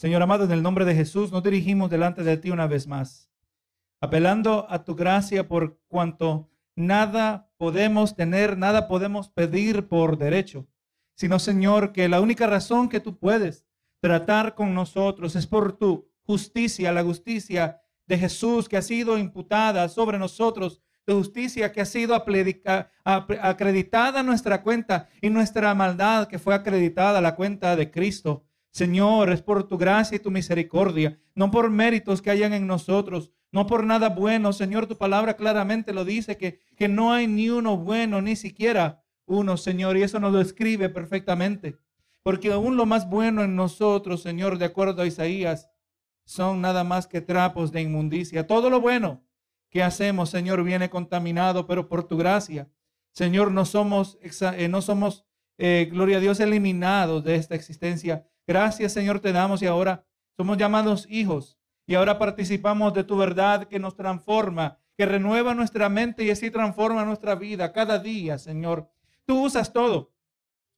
Señor amado, en el nombre de Jesús nos dirigimos delante de ti una vez más, apelando a tu gracia por cuanto nada podemos tener, nada podemos pedir por derecho, sino Señor, que la única razón que tú puedes tratar con nosotros es por tu justicia, la justicia de Jesús que ha sido imputada sobre nosotros, de justicia que ha sido acreditada a nuestra cuenta y nuestra maldad que fue acreditada a la cuenta de Cristo. Señor, es por tu gracia y tu misericordia, no por méritos que hayan en nosotros, no por nada bueno. Señor, tu palabra claramente lo dice, que, que no hay ni uno bueno, ni siquiera uno, Señor, y eso nos lo describe perfectamente. Porque aún lo más bueno en nosotros, Señor, de acuerdo a Isaías, son nada más que trapos de inmundicia. Todo lo bueno que hacemos, Señor, viene contaminado, pero por tu gracia, Señor, no somos, eh, no somos, eh, gloria a Dios, eliminados de esta existencia. Gracias, Señor, te damos y ahora somos llamados hijos y ahora participamos de tu verdad que nos transforma, que renueva nuestra mente y así transforma nuestra vida cada día, Señor. Tú usas todo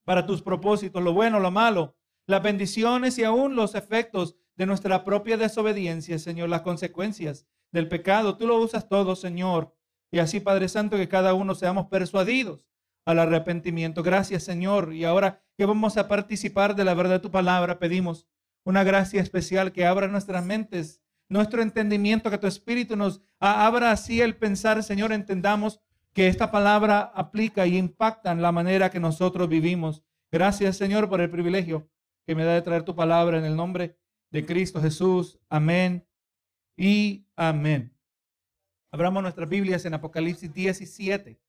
para tus propósitos, lo bueno, lo malo, las bendiciones y aún los efectos de nuestra propia desobediencia, Señor, las consecuencias del pecado. Tú lo usas todo, Señor. Y así, Padre Santo, que cada uno seamos persuadidos al arrepentimiento. Gracias, Señor. Y ahora que vamos a participar de la verdad de tu palabra, pedimos una gracia especial que abra nuestras mentes, nuestro entendimiento, que tu Espíritu nos abra así el pensar, Señor, entendamos que esta palabra aplica y impacta en la manera que nosotros vivimos. Gracias, Señor, por el privilegio que me da de traer tu palabra en el nombre de Cristo Jesús. Amén y amén. Abramos nuestras Biblias en Apocalipsis 17,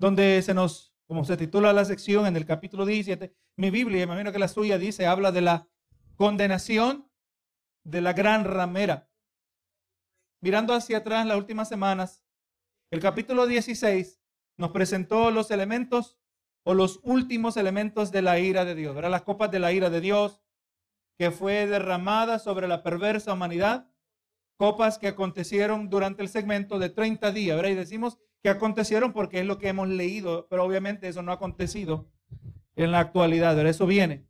donde se nos, como se titula la sección en el capítulo 17, mi Biblia, imagino que la suya dice, habla de la condenación de la gran ramera. Mirando hacia atrás las últimas semanas, el capítulo 16 nos presentó los elementos o los últimos elementos de la ira de Dios, ¿verdad? Las copas de la ira de Dios, que fue derramada sobre la perversa humanidad, copas que acontecieron durante el segmento de 30 días, ¿verdad? Y decimos que acontecieron porque es lo que hemos leído, pero obviamente eso no ha acontecido en la actualidad, ¿verdad? Eso viene.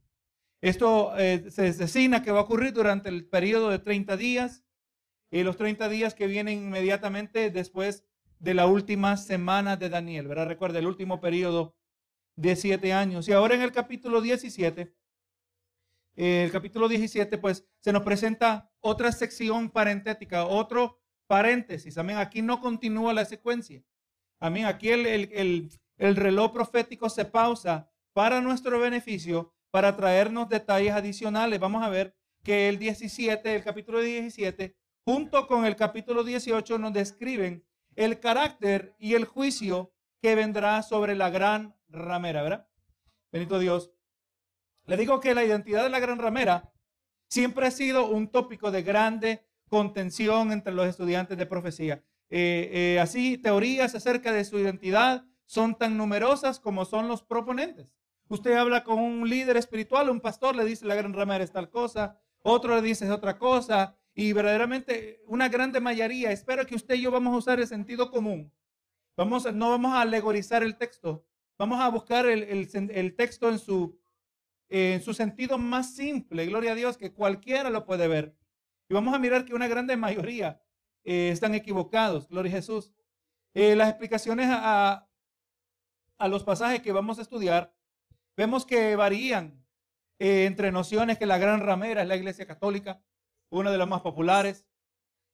Esto eh, se designa que va a ocurrir durante el periodo de 30 días y los 30 días que vienen inmediatamente después de la última semana de Daniel, ¿verdad? Recuerda, el último periodo de siete años. Y ahora en el capítulo 17 el capítulo 17, pues se nos presenta otra sección parentética, otro paréntesis. Amén. Aquí no continúa la secuencia. Amén. Aquí el, el, el, reloj profético se pausa para nuestro beneficio, para traernos detalles adicionales. Vamos a ver que el 17, el capítulo 17, junto con el capítulo 18, nos describen el carácter y el juicio que vendrá sobre la gran ramera, ¿verdad? Bendito Dios. Le digo que la identidad de la gran ramera siempre ha sido un tópico de grande contención entre los estudiantes de profecía. Eh, eh, así, teorías acerca de su identidad son tan numerosas como son los proponentes. Usted habla con un líder espiritual, un pastor le dice la gran ramera es tal cosa, otro le dice otra cosa, y verdaderamente una grande mayoría, espero que usted y yo vamos a usar el sentido común. Vamos, no vamos a alegorizar el texto, vamos a buscar el, el texto en su en su sentido más simple, gloria a Dios, que cualquiera lo puede ver. Y vamos a mirar que una grande mayoría eh, están equivocados, gloria a Jesús. Eh, las explicaciones a, a, los pasajes que vamos a estudiar, vemos que varían eh, entre nociones que la gran ramera es la iglesia católica, una de las más populares.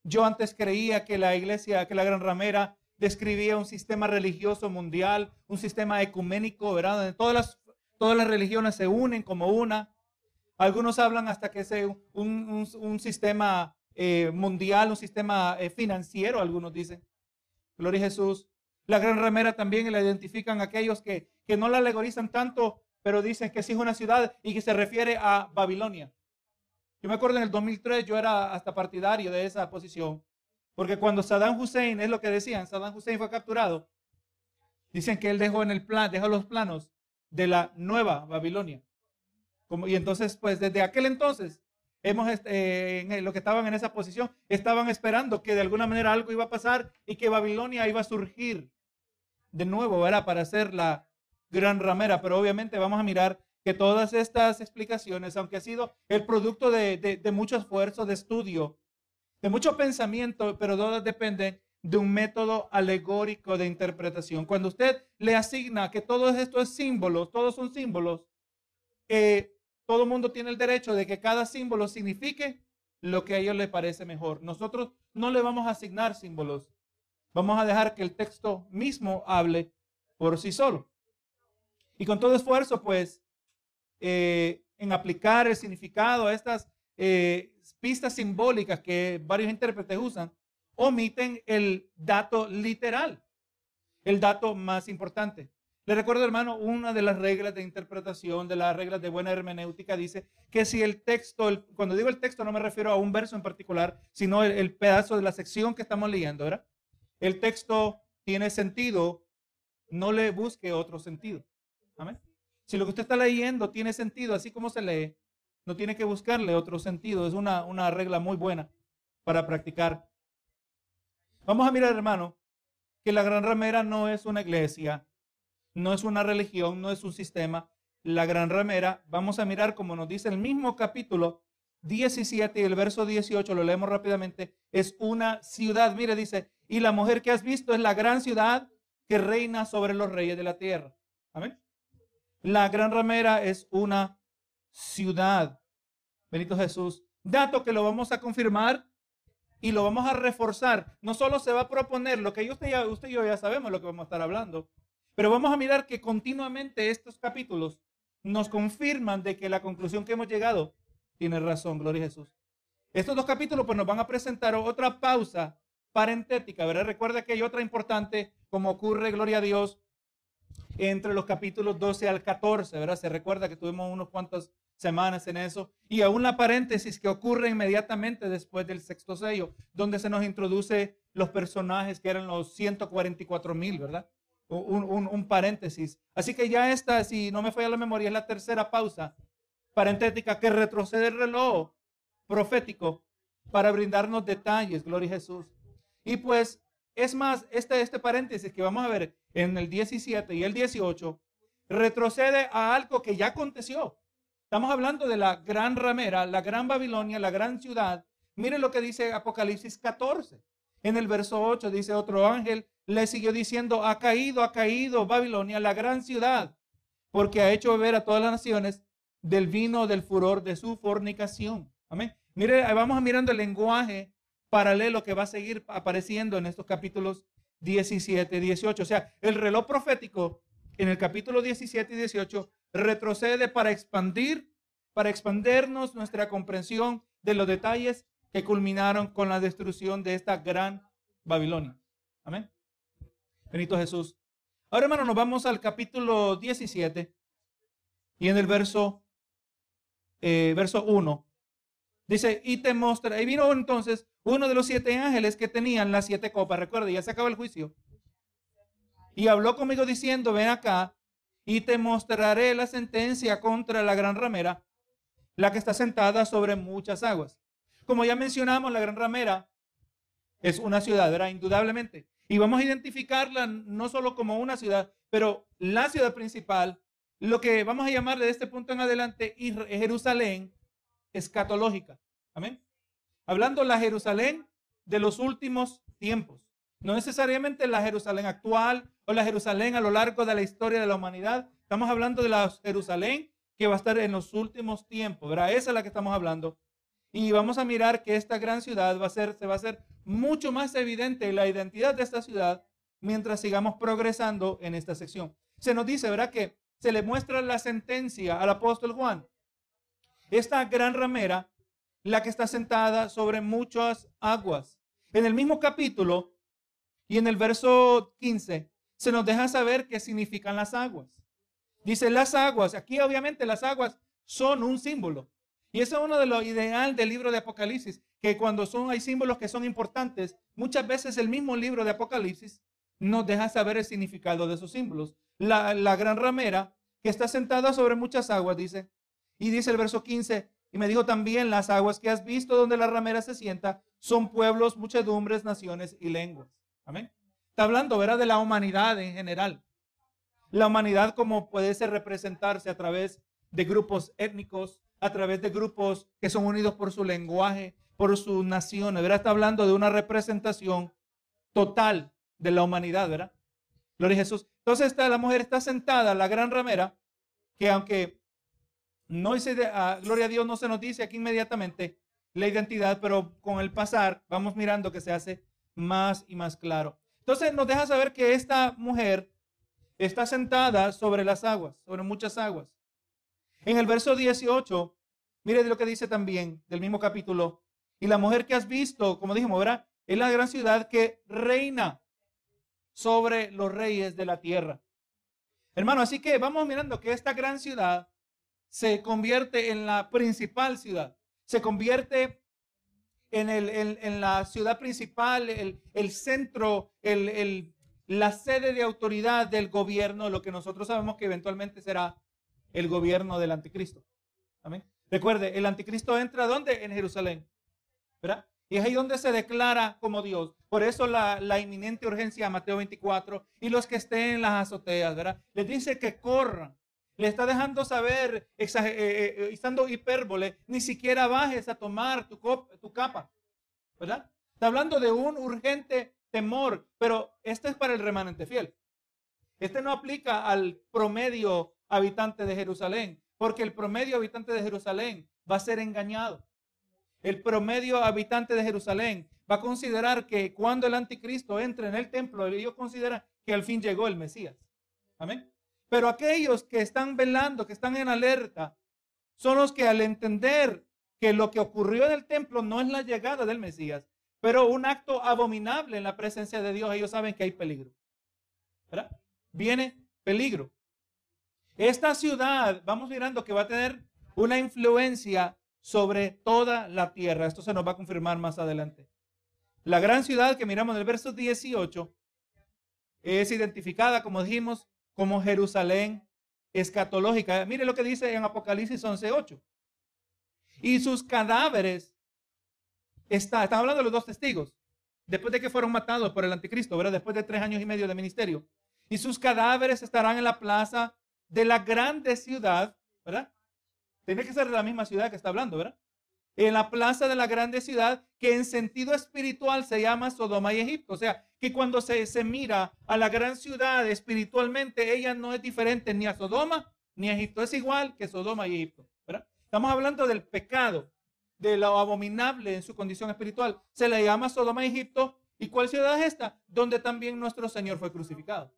Yo antes creía que la iglesia, que la gran ramera describía un sistema religioso mundial, un sistema ecuménico, ¿verdad? Donde todas las Todas las religiones se unen como una. Algunos hablan hasta que sea un, sistema eh, mundial, un sistema eh, financiero, algunos dicen. Gloria Jesús. La gran ramera también la identifican aquellos que, que no la alegorizan tanto, pero dicen que sí es una ciudad y que se refiere a Babilonia. Yo me acuerdo en el 2003, yo era hasta partidario de esa posición, porque cuando Saddam Hussein, es lo que decían, Saddam Hussein fue capturado, dicen que él dejó en el plan, dejó los planos de la nueva Babilonia. Como, y entonces, pues desde aquel entonces, hemos, este, en lo que estaban en esa posición, estaban esperando que de alguna manera algo iba a pasar y que Babilonia iba a surgir de nuevo, ¿verdad? Para ser la gran ramera. Pero obviamente vamos a mirar que todas estas explicaciones, aunque ha sido el producto de, de mucho esfuerzo, de estudio, de mucho pensamiento, pero todas dependen de un método alegórico de interpretación. Cuando usted le asigna que todo esto es símbolos, todos son símbolos, eh, todo el mundo tiene el derecho de que cada símbolo signifique lo que a ellos les parece mejor. Nosotros no le vamos a asignar símbolos. Vamos a dejar que el texto mismo hable por sí solo. Y con todo esfuerzo, pues, eh, en aplicar el significado a estas eh, pistas simbólicas que varios intérpretes usan, omiten el dato literal, el dato más importante. Le recuerdo, hermano, una de las reglas de interpretación, de las reglas de buena hermenéutica, dice que si el texto, cuando digo el texto no me refiero a un verso en particular, sino el, pedazo de la sección que estamos leyendo, ¿verdad? El texto tiene sentido, no le busque otro sentido. Amén. Si lo que usted está leyendo tiene sentido, así como se lee, no tiene que buscarle otro sentido. Es una, una regla muy buena para practicar Vamos a mirar, hermano, que la gran ramera no es una iglesia, no es una religión, no es un sistema. La gran ramera, vamos a mirar como nos dice el mismo capítulo 17 y el verso 18, lo leemos rápidamente, es una ciudad. Mire, dice, y la mujer que has visto es la gran ciudad que reina sobre los reyes de la tierra. Amén. La gran ramera es una ciudad. Benito Jesús. Dato que lo vamos a confirmar y lo vamos a reforzar. No solo se va a proponer lo que usted, ya, usted y yo ya sabemos lo que vamos a estar hablando, pero vamos a mirar que continuamente estos capítulos nos confirman de que la conclusión que hemos llegado tiene razón, gloria a Jesús. Estos dos capítulos pues nos van a presentar otra pausa parentética, ¿verdad? Recuerda que hay otra importante, como ocurre, gloria a Dios, entre los capítulos 12 al 14, ¿verdad? Se recuerda que tuvimos unos cuantos semanas en eso. Y aún la paréntesis que ocurre inmediatamente después del sexto sello, donde se nos introduce los personajes que eran los 144 mil, ¿verdad? Un, un, paréntesis. Así que ya esta, si no me falla la memoria, es la tercera pausa parentética que retrocede el reloj profético para brindarnos detalles, gloria a Jesús. Y pues, es más, este, este paréntesis que vamos a ver en el 17 y el 18, retrocede a algo que ya aconteció. Estamos hablando de la gran ramera, la gran Babilonia, la gran ciudad. Miren lo que dice Apocalipsis 14. En el verso 8 dice otro ángel, le siguió diciendo, ha caído, ha caído Babilonia, la gran ciudad, porque ha hecho beber a todas las naciones del vino del furor de su fornicación. Amén. Mire, vamos mirando el lenguaje paralelo que va a seguir apareciendo en estos capítulos 17, 18. O sea, el reloj profético en el capítulo 17 y 18 retrocede para expandir, para expandernos nuestra comprensión de los detalles que culminaron con la destrucción de esta gran Babilonia. Amén. Benito Jesús. Ahora, hermano, nos vamos al capítulo 17 y en el verso, eh, verso 1. Dice, y te mostraré. Y vino entonces uno de los siete ángeles que tenían las siete copas. Recuerda, ya se acaba el juicio. Y habló conmigo diciendo, ven acá y te mostraré la sentencia contra la gran ramera, la que está sentada sobre muchas aguas. Como ya mencionamos, la gran ramera es una ciudad, ¿verdad? Indudablemente. Y vamos a identificarla no solo como una ciudad, pero la ciudad principal, lo que vamos a llamarle de este punto en adelante Jerusalén escatológica. Amén. Hablando la Jerusalén de los últimos tiempos. No necesariamente la Jerusalén actual o la Jerusalén a lo largo de la historia de la humanidad. Estamos hablando de la Jerusalén que va a estar en los últimos tiempos, ¿verdad? Esa es la que estamos hablando. Y vamos a mirar que esta gran ciudad va a ser, se va a hacer mucho más evidente la identidad de esta ciudad mientras sigamos progresando en esta sección. Se nos dice, ¿verdad? Que se le muestra la sentencia al apóstol Juan. Esta gran ramera, la que está sentada sobre muchas aguas. En el mismo capítulo, y en el verso 15 se nos deja saber qué significan las aguas. Dice las aguas, aquí obviamente las aguas son un símbolo. Y eso es uno de los ideal del libro de Apocalipsis, que cuando son, hay símbolos que son importantes, muchas veces el mismo libro de Apocalipsis nos deja saber el significado de esos símbolos. La, la gran ramera que está sentada sobre muchas aguas, dice, y dice el verso 15, y me dijo también, las aguas que has visto donde la ramera se sienta son pueblos, muchedumbres, naciones y lenguas. Amén. Está hablando, ¿verdad? De la humanidad en general. La humanidad como puede ser representarse a través de grupos étnicos, a través de grupos que son unidos por su lenguaje, por su nación. ¿verdad? Está hablando de una representación total de la humanidad, ¿verdad? Gloria a Jesús. Entonces está, la mujer está sentada, la gran ramera, que aunque no dice, ah, gloria a Dios, no se nos dice aquí inmediatamente la identidad, pero con el pasar vamos mirando que se hace más y más claro. Entonces nos deja saber que esta mujer está sentada sobre las aguas, sobre muchas aguas. En el verso 18, mire lo que dice también del mismo capítulo. Y la mujer que has visto, como dijimos, ¿verdad? Es la gran ciudad que reina sobre los reyes de la tierra. Hermano, así que vamos mirando que esta gran ciudad se convierte en la principal ciudad. Se convierte en, el, en, la ciudad principal, el, el centro, el, la sede de autoridad del gobierno, lo que nosotros sabemos que eventualmente será el gobierno del anticristo. Amén. Recuerde, el anticristo entra ¿dónde? En Jerusalén. ¿Verdad? Y es ahí donde se declara como Dios. Por eso la, la inminente urgencia a Mateo 24 y los que estén en las azoteas, ¿verdad? Les dice que corran. Le está dejando saber, eh, eh, estando hipérbole, ni siquiera bajes a tomar tu, tu capa, ¿verdad? Está hablando de un urgente temor, pero este es para el remanente fiel. Este no aplica al promedio habitante de Jerusalén, porque el promedio habitante de Jerusalén va a ser engañado. El promedio habitante de Jerusalén va a considerar que cuando el anticristo entre en el templo, ellos consideran que al fin llegó el Mesías. Amén. Pero aquellos que están velando, que están en alerta, son los que al entender que lo que ocurrió en el templo no es la llegada del Mesías, pero un acto abominable en la presencia de Dios, ellos saben que hay peligro. ¿Verdad? Viene peligro. Esta ciudad, vamos mirando que va a tener una influencia sobre toda la tierra. Esto se nos va a confirmar más adelante. La gran ciudad que miramos en el verso 18 es identificada, como dijimos, como Jerusalén escatológica. Mire lo que dice en Apocalipsis 11:8. Y sus cadáveres, está, están hablando de los dos testigos, después de que fueron matados por el anticristo, ¿verdad? Después de tres años y medio de ministerio. Y sus cadáveres estarán en la plaza de la grande ciudad, ¿verdad? Tiene que ser de la misma ciudad que está hablando, ¿verdad? En la plaza de la grande ciudad, que en sentido espiritual se llama Sodoma y Egipto. O sea, que cuando se, se mira a la gran ciudad espiritualmente, ella no es diferente ni a Sodoma ni a Egipto. Es igual que Sodoma y Egipto, ¿verdad? Estamos hablando del pecado, de lo abominable en su condición espiritual. Se le llama Sodoma y Egipto. ¿Y cuál ciudad es esta? Donde también nuestro Señor fue crucificado.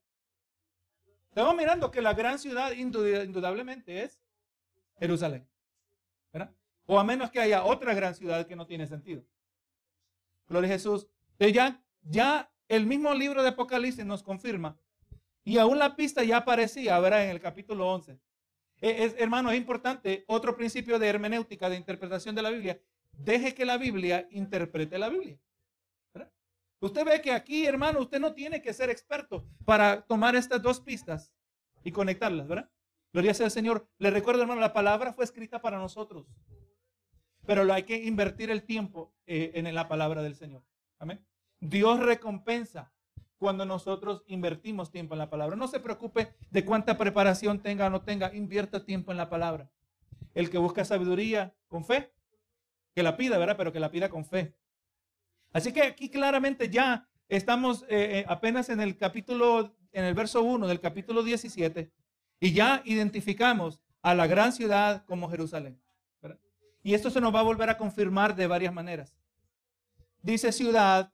Estamos mirando que la gran ciudad indudablemente es Jerusalén. ¿verdad? O a menos que haya otra gran ciudad que no tiene sentido. Gloria a Jesús. ya, ya el mismo libro de Apocalipsis nos confirma. Y aún la pista ya aparecía, ¿verdad? En el capítulo 11. E, es, hermano, es importante otro principio de hermenéutica, de interpretación de la Biblia. Deje que la Biblia interprete la Biblia. Usted ve que aquí, hermano, usted no tiene que ser experto para tomar estas dos pistas y conectarlas, ¿verdad? Gloria sea al Señor. Le recuerdo, hermano, la palabra fue escrita para nosotros. Pero lo hay que invertir el tiempo eh, en la palabra del Señor. Amén. Dios recompensa cuando nosotros invertimos tiempo en la palabra. No se preocupe de cuánta preparación tenga o no tenga, invierta tiempo en la palabra. El que busca sabiduría con fe, que la pida, ¿verdad? Pero que la pida con fe. Así que aquí claramente ya estamos eh, eh, apenas en el capítulo, en el verso 1 del capítulo 17. Y ya identificamos a la gran ciudad como Jerusalén. Y esto se nos va a volver a confirmar de varias maneras. Dice ciudad,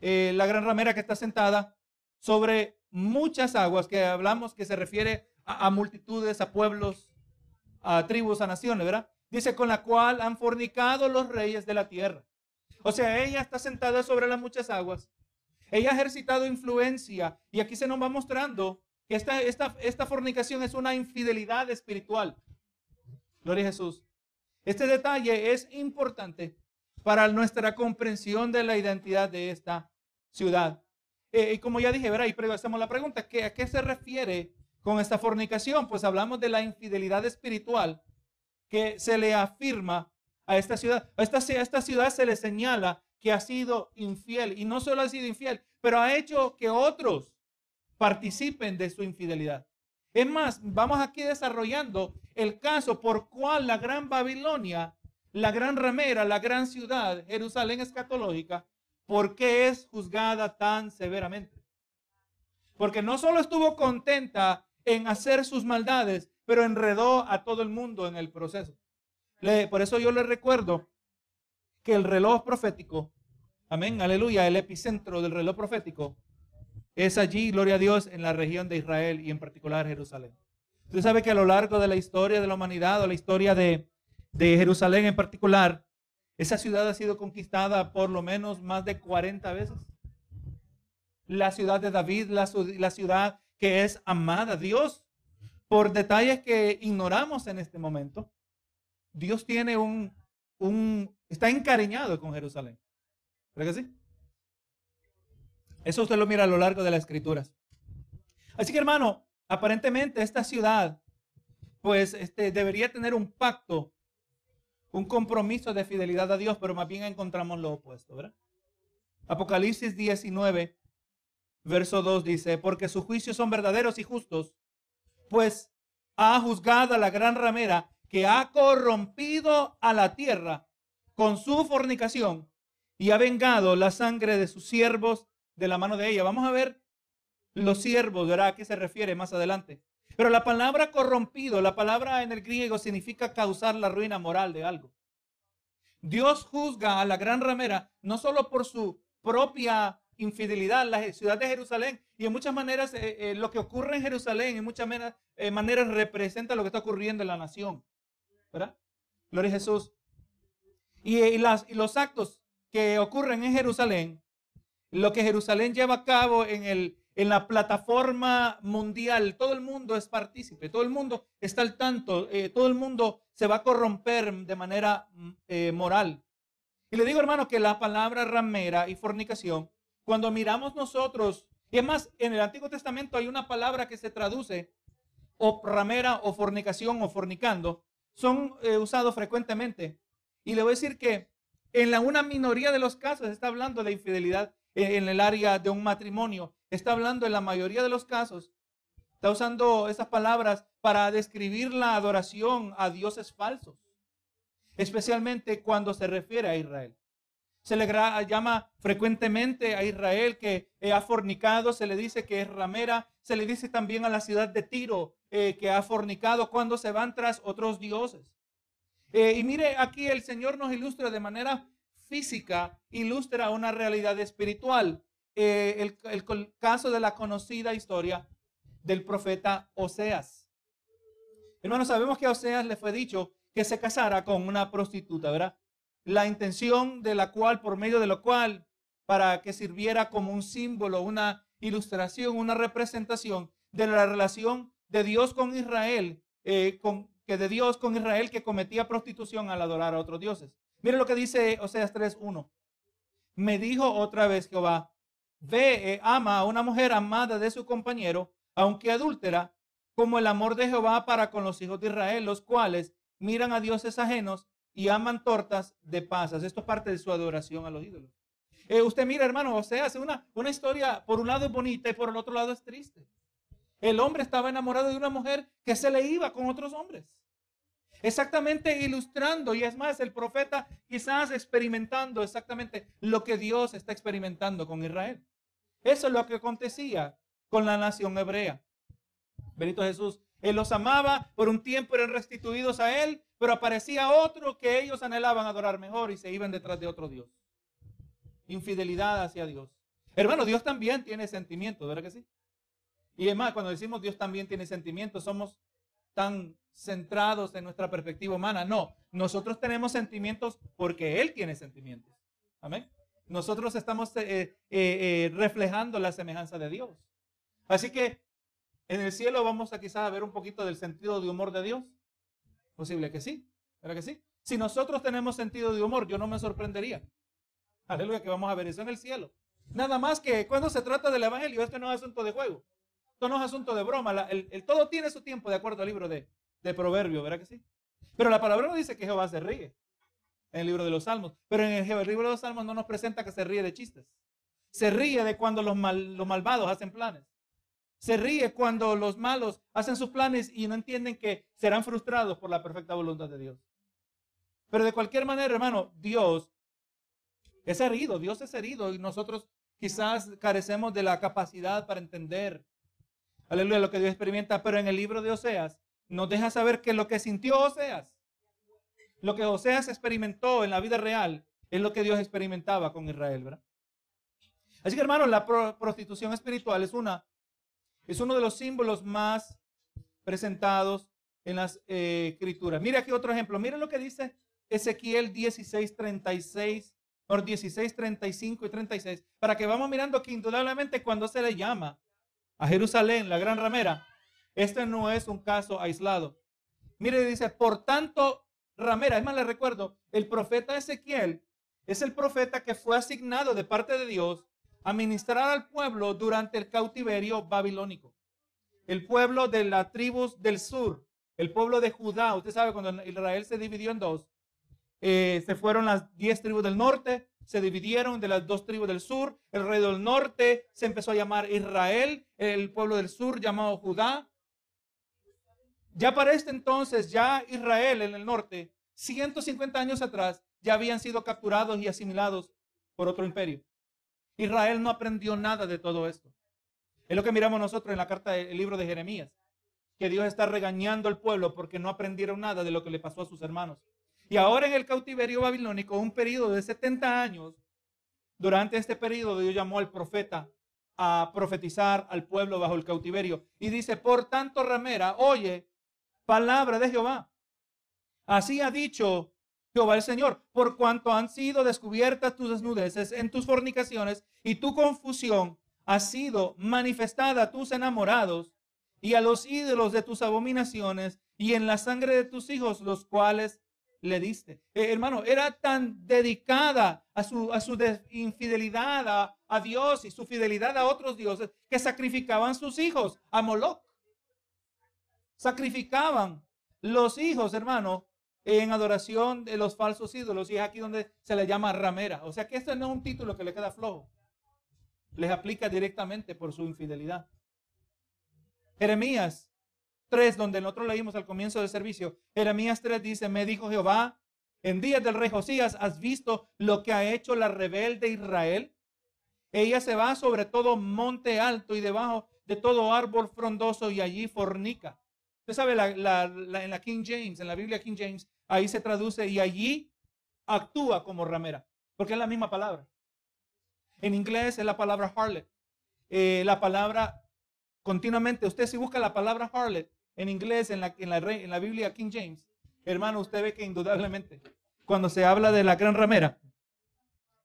eh, la gran ramera que está sentada sobre muchas aguas, que hablamos que se refiere a, a multitudes, a pueblos, a tribus, a naciones, ¿verdad? Dice, con la cual han fornicado los reyes de la tierra. O sea, ella está sentada sobre las muchas aguas. Ella ha ejercitado influencia y aquí se nos va mostrando que esta, esta, esta fornicación es una infidelidad espiritual. Gloria a Jesús. Este detalle es importante para nuestra comprensión de la identidad de esta ciudad. Eh, y como ya dije, verá, y hacemos la pregunta, ¿qué, ¿a qué se refiere con esta fornicación? Pues hablamos de la infidelidad espiritual que se le afirma a esta ciudad. A esta, a esta ciudad se le señala que ha sido infiel y no solo ha sido infiel, pero ha hecho que otros participen de su infidelidad. Es más, vamos aquí desarrollando el caso por cual la gran Babilonia, la gran ramera, la gran ciudad, Jerusalén escatológica, ¿por qué es juzgada tan severamente? Porque no solo estuvo contenta en hacer sus maldades, pero enredó a todo el mundo en el proceso. Por eso yo le recuerdo que el reloj profético, amén, aleluya, el epicentro del reloj profético es allí, gloria a Dios, en la región de Israel y en particular Jerusalén. Usted sabe que a lo largo de la historia de la humanidad o la historia de, de Jerusalén en particular, esa ciudad ha sido conquistada por lo menos más de 40 veces. La ciudad de David, la, la ciudad que es amada. Dios, por detalles que ignoramos en este momento, Dios tiene un, un está encariñado con Jerusalén. ¿Verdad que sí? Eso usted lo mira a lo largo de las escrituras. Así que hermano, aparentemente esta ciudad, pues este, debería tener un pacto, un compromiso de fidelidad a Dios, pero más bien encontramos lo opuesto, ¿verdad? Apocalipsis 19, verso 2 dice, porque sus juicios son verdaderos y justos, pues ha juzgado a la gran ramera que ha corrompido a la tierra con su fornicación y ha vengado la sangre de sus siervos de la mano de ella. Vamos a ver los siervos, ¿verdad? ¿A qué se refiere más adelante? Pero la palabra corrompido, la palabra en el griego significa causar la ruina moral de algo. Dios juzga a la gran ramera no solo por su propia infidelidad, la ciudad de Jerusalén, y en muchas maneras eh, eh, lo que ocurre en Jerusalén, en muchas eh, maneras representa lo que está ocurriendo en la nación. ¿Verdad? Gloria a Jesús. Y, las, y los actos que ocurren en Jerusalén lo que Jerusalén lleva a cabo en, el, en la plataforma mundial, todo el mundo es partícipe, todo el mundo está al tanto, eh, todo el mundo se va a corromper de manera mm, eh, moral. Y le digo, hermano, que la palabra ramera y fornicación, cuando miramos nosotros, y es más, en el Antiguo Testamento hay una palabra que se traduce o ramera o fornicación o fornicando, son eh, usados frecuentemente. Y le voy a decir que en la, una minoría de los casos está hablando de infidelidad en el área de un matrimonio. Está hablando en la mayoría de los casos, está usando esas palabras para describir la adoración a dioses falsos, especialmente cuando se refiere a Israel. Se le llama frecuentemente a Israel que ha fornicado, se le dice que es ramera, se le dice también a la ciudad de Tiro eh, que ha fornicado cuando se van tras otros dioses. Eh, y mire, aquí el Señor nos ilustra de manera física ilustra una realidad espiritual. Eh, el, caso de la conocida historia del profeta Oseas. Hermanos, sabemos que a Oseas le fue dicho que se casara con una prostituta, ¿verdad? La intención de la cual, por medio de lo cual, para que sirviera como un símbolo, una ilustración, una representación de la relación de Dios con Israel, eh, que de Dios con Israel que cometía prostitución al adorar a otros dioses. Mire lo que dice Oseas 3.1. Me dijo otra vez Jehová, ve, eh, ama a una mujer amada de su compañero, aunque adúltera, como el amor de Jehová para con los hijos de Israel, los cuales miran a dioses ajenos y aman tortas de pasas. Esto es parte de su adoración a los ídolos. Eh, usted mira, hermano, Oseas, una, una historia, por un lado es bonita y por el otro lado es triste. El hombre estaba enamorado de una mujer que se le iba con otros hombres. Exactamente ilustrando, y es más, el profeta quizás experimentando exactamente lo que Dios está experimentando con Israel. Eso es lo que acontecía con la nación hebrea. Benito Jesús, Él los amaba, por un tiempo eran restituidos a Él, pero aparecía otro que ellos anhelaban adorar mejor y se iban detrás de otro Dios. Infidelidad hacia Dios. Hermano, Dios también tiene sentimientos, ¿verdad que sí? Y es más, cuando decimos Dios también tiene sentimientos, somos tan centrados en nuestra perspectiva humana. No, nosotros tenemos sentimientos porque Él tiene sentimientos. Amén. Nosotros estamos eh, eh, eh, reflejando la semejanza de Dios. Así que en el cielo vamos a quizás ver un poquito del sentido de humor de Dios. Posible que sí, ¿verdad que sí? Si nosotros tenemos sentido de humor, yo no me sorprendería. Aleluya, que vamos a ver eso en el cielo. Nada más que cuando se trata del Evangelio, esto no es asunto de juego. Esto no es asunto de broma. el, todo tiene su tiempo de acuerdo al libro de, de Proverbio, ¿verdad que sí? Pero la palabra no dice que Jehová se ríe en el libro de los Salmos. Pero en el, libro de los Salmos no nos presenta que se ríe de chistes. Se ríe de cuando los, los malvados hacen planes. se ríe cuando los malos hacen sus planes y no entienden que serán frustrados por la perfecta voluntad de Dios. Pero de cualquier manera, hermano, Dios es herido, Dios es herido y nosotros quizás carecemos de la capacidad para entender, aleluya, lo que Dios experimenta, pero en el libro de Oseas nos deja saber que lo que sintió Oseas, lo que Oseas experimentó en la vida real, es lo que Dios experimentaba con Israel, ¿verdad? Así que hermano, la prostitución espiritual es una, es uno de los símbolos más presentados en las eh, escrituras. Mira aquí otro ejemplo. Miren lo que dice Ezequiel 16, 36, o 16, 35 y 36, para que vamos mirando que indudablemente cuando se le llama a Jerusalén la gran ramera, este no es un caso aislado. Mire, dice, por tanto, ramera, es más, le recuerdo, el profeta Ezequiel es el profeta que fue asignado de parte de Dios a ministrar al pueblo durante el cautiverio babilónico. El pueblo de las tribus del sur, el pueblo de Judá, usted sabe cuando Israel se dividió en dos, eh, se fueron las diez tribus del norte, se dividieron de las dos tribus del sur, el rey del norte se empezó a llamar Israel, el pueblo del sur llamado Judá. Ya para este entonces, ya Israel en el norte, 150 años atrás, ya habían sido capturados y asimilados por otro imperio. Israel no aprendió nada de todo esto. Es lo que miramos nosotros en la carta del libro de Jeremías, que Dios está regañando al pueblo porque no aprendieron nada de lo que le pasó a sus hermanos. Y ahora en el cautiverio babilónico, un periodo de 70 años, durante este periodo Dios llamó al profeta a profetizar al pueblo bajo el cautiverio. Y dice, por tanto, ramera, oye, palabra de Jehová. Así ha dicho Jehová el Señor, por cuanto han sido descubiertas tus desnudeces en tus fornicaciones y tu confusión ha sido manifestada a tus enamorados y a los ídolos de tus abominaciones y en la sangre de tus hijos, los cuales le diste. Eh, hermano, era tan dedicada a su, a su infidelidad a, a, Dios y su fidelidad a otros dioses que sacrificaban sus hijos a Moloch. Sacrificaban los hijos, hermano, en adoración de los falsos ídolos. Y es aquí donde se le llama ramera. O sea que este no es un título que le queda flojo. Les aplica directamente por su infidelidad. Jeremías 3, donde nosotros leímos al comienzo del servicio, Jeremías 3 dice, me dijo Jehová, en días del rey Josías, ¿has visto lo que ha hecho la rebelde Israel? Ella se va sobre todo monte alto y debajo de todo árbol frondoso y allí fornica. Usted sabe, en la King James, en la Biblia King James, ahí se traduce y allí actúa como ramera, porque es la misma palabra. En inglés es la palabra harlot. Eh, la palabra continuamente, usted si busca la palabra harlot en inglés, en la, en la, en la Biblia King James, hermano, usted ve que indudablemente cuando se habla de la gran ramera,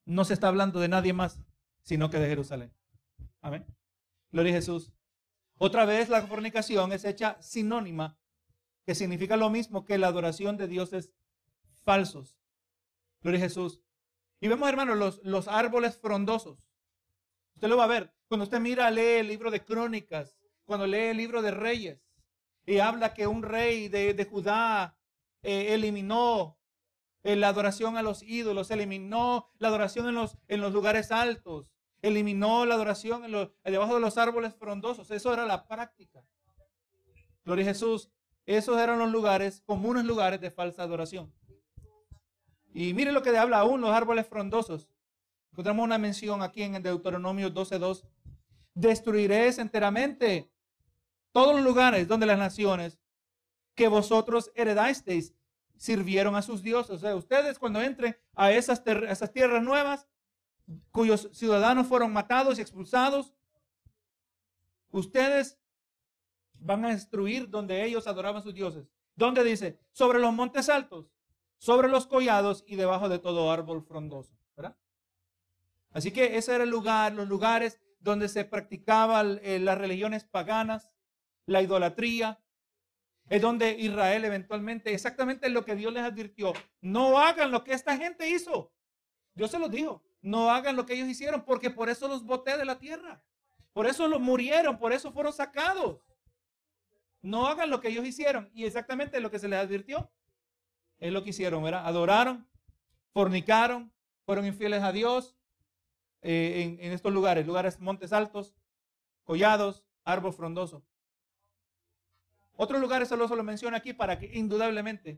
no se está hablando de nadie más, sino que de Jerusalén. Amén. Gloria a Jesús. Otra vez la fornicación es hecha sinónima, que significa lo mismo que la adoración de dioses falsos. Gloria a Jesús. Y vemos, hermanos, los, los árboles frondosos. Usted lo va a ver. Cuando usted mira, lee el libro de crónicas, cuando lee el libro de reyes, y habla que un rey de, Judá eh, eliminó eh, la adoración a los ídolos, eliminó la adoración en los, en los lugares altos, Eliminó la adoración en debajo de los árboles frondosos. Eso era la práctica. Gloria a Jesús. Esos eran los lugares, comunes lugares de falsa adoración. Y mire lo que habla aún los árboles frondosos. Encontramos una mención aquí en Deuteronomio 12.2. Destruiréis enteramente todos los lugares donde las naciones que vosotros heredasteis sirvieron a sus dioses. O sea, ustedes cuando entren a esas, esas tierras nuevas, cuyos ciudadanos fueron matados y expulsados, ustedes van a destruir donde ellos adoraban sus dioses. ¿Dónde dice? Sobre los montes altos, sobre los collados y debajo de todo árbol frondoso. Así que ese era el lugar, los lugares donde se practicaban eh, las religiones paganas, la idolatría. Es donde Israel eventualmente, exactamente lo que Dios les advirtió, no hagan lo que esta gente hizo. Dios se los dijo no hagan lo que ellos hicieron, porque por eso los boté de la tierra. Por eso los murieron, por eso fueron sacados. No hagan lo que ellos hicieron. Y exactamente lo que se les advirtió es lo que hicieron. Adoraron, fornicaron, fueron infieles a Dios eh, en, en, estos lugares, lugares montes altos, collados árbol frondoso. Otros lugares solo se lo menciona aquí para que indudablemente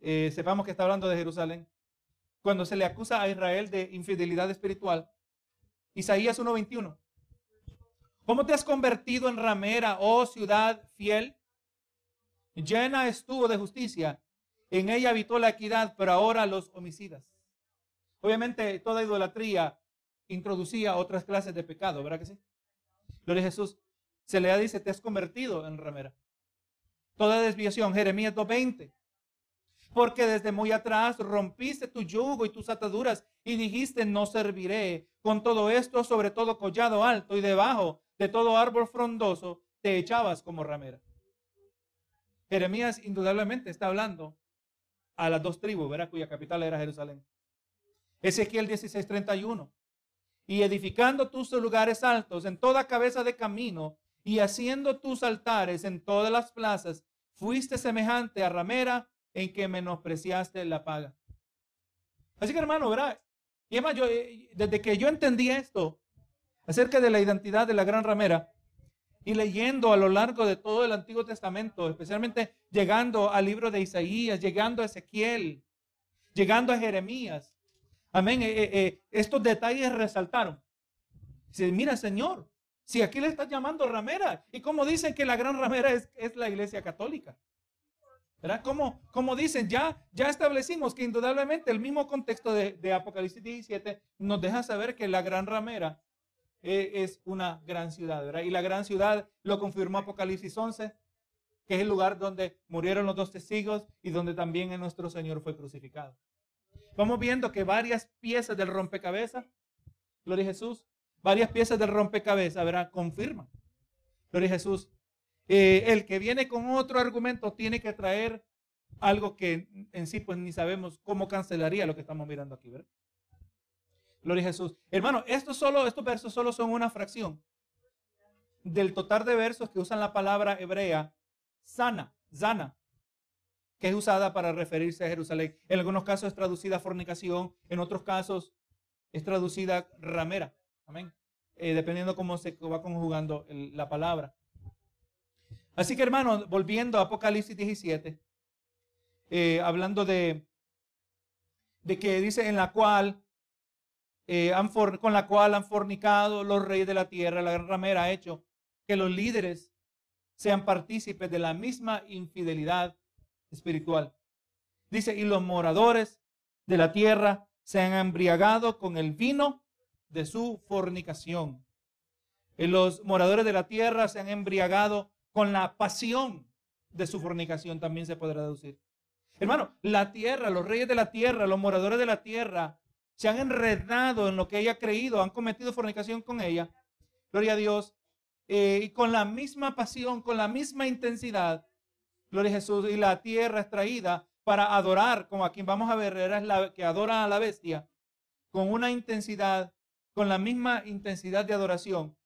eh, sepamos que está hablando de Jerusalén. Cuando se le acusa a Israel de infidelidad espiritual. Isaías 1:21. ¿Cómo te has convertido en ramera, oh ciudad fiel? Llena estuvo de justicia, en ella habitó la equidad, pero ahora los homicidas. Obviamente toda idolatría introducía otras clases de pecado, ¿verdad que sí? Gloria a Jesús. Se le dice, te has convertido en ramera. Toda desviación, Jeremías 2.20. Porque desde muy atrás rompiste tu yugo y tus ataduras y dijiste, no serviré. Con todo esto, sobre todo collado alto y debajo de todo árbol frondoso, te echabas como ramera. Jeremías indudablemente está hablando a las dos tribus, ¿verdad? Cuya capital era Jerusalén. Ezequiel 16:31. Y edificando tus lugares altos en toda cabeza de camino y haciendo tus altares en todas las plazas, fuiste semejante a ramera en que menospreciaste la paga. Así que hermano, ¿verdad? Y además, yo, eh, desde que yo entendí esto acerca de la identidad de la gran ramera, y leyendo a lo largo de todo el Antiguo Testamento, especialmente llegando al libro de Isaías, llegando a Ezequiel, llegando a Jeremías. Amén. Eh, eh, estos detalles resaltaron. Dice, mira Señor, si aquí le estás llamando ramera, y como dicen que la gran ramera es, la iglesia católica. ¿Verdad? Como, como dicen, ya, ya establecimos que indudablemente el mismo contexto de, Apocalipsis 17 nos deja saber que la gran ramera e, es una gran ciudad, ¿verdad? Y la gran ciudad lo confirmó Apocalipsis 11, que es el lugar donde murieron los dos testigos y donde también nuestro Señor fue crucificado. Vamos viendo que varias piezas del rompecabezas, Gloria a Jesús, varias piezas del rompecabezas, ¿verdad? Confirman. Gloria a Jesús. Eh, el que viene con otro argumento tiene que traer algo que en sí pues ni sabemos cómo cancelaría lo que estamos mirando aquí, ¿verdad? Gloria a Jesús. Hermano, estos, solo, estos versos solo son una fracción del total de versos que usan la palabra hebrea sana, zana, que es usada para referirse a Jerusalén. En algunos casos es traducida fornicación, en otros casos es traducida ramera. Amén. Eh, dependiendo cómo se va conjugando la palabra. Así que hermano, volviendo a Apocalipsis 17, eh, hablando de, de que dice en la cual eh, con la cual han fornicado los reyes de la tierra. La gran ramera ha hecho que los líderes sean partícipes de la misma infidelidad espiritual. Dice, y los moradores de la tierra se han embriagado con el vino de su fornicación. Los moradores de la tierra se han embriagado con la pasión de su fornicación, también se podrá deducir. Hermano, la tierra, los reyes de la tierra, los moradores de la tierra se han enredado en lo que ella ha creído, han cometido fornicación con ella, gloria a Dios, eh, y con la misma pasión, con la misma intensidad, gloria a Jesús, y la tierra es traída para adorar, como aquí vamos a ver, era la que adora a la bestia, con una intensidad, con la misma intensidad de adoración